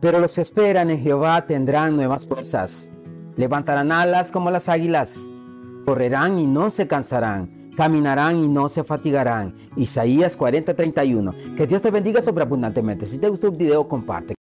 pero los que esperan en Jehová tendrán nuevas fuerzas. Levantarán alas como las águilas, correrán y no se cansarán, caminarán y no se fatigarán. Isaías 40:31. Que Dios te bendiga sobreabundantemente. Si te gustó el video, comparte.